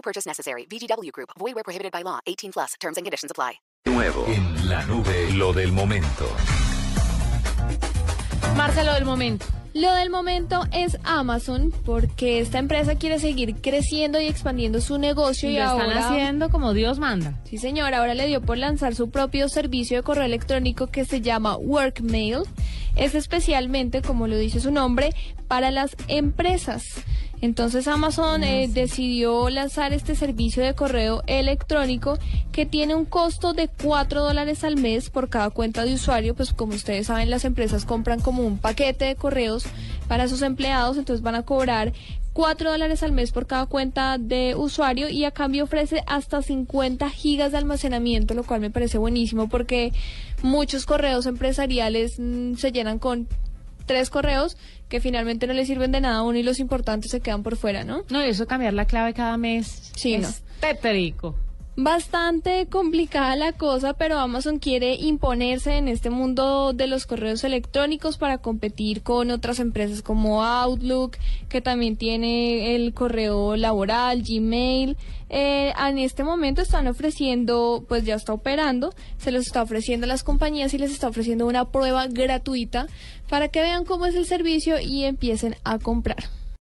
No purchase necessary. VGW Group. Void where prohibited by law. 18 plus. Terms and conditions apply. Nuevo. En la nube, lo del momento. Marcelo, del momento. Lo del momento es Amazon, porque esta empresa quiere seguir creciendo y expandiendo su negocio y, lo ahora están haciendo como Dios manda. Sí, señor, ahora le dio por lanzar su propio servicio de correo electrónico que se llama Workmail. Es especialmente, como lo dice su nombre, para las empresas. Entonces Amazon eh, decidió lanzar este servicio de correo electrónico que tiene un costo de 4 dólares al mes por cada cuenta de usuario. Pues como ustedes saben, las empresas compran como un paquete de correos para sus empleados, entonces van a cobrar 4 dólares al mes por cada cuenta de usuario y a cambio ofrece hasta 50 gigas de almacenamiento, lo cual me parece buenísimo porque muchos correos empresariales mm, se llenan con tres correos que finalmente no le sirven de nada a uno y los importantes se quedan por fuera, ¿no? No, y eso cambiar la clave cada mes. Sí, es no. tétrico. Bastante complicada la cosa, pero Amazon quiere imponerse en este mundo de los correos electrónicos para competir con otras empresas como Outlook, que también tiene el correo laboral, Gmail. Eh, en este momento están ofreciendo, pues ya está operando, se los está ofreciendo a las compañías y les está ofreciendo una prueba gratuita para que vean cómo es el servicio y empiecen a comprar.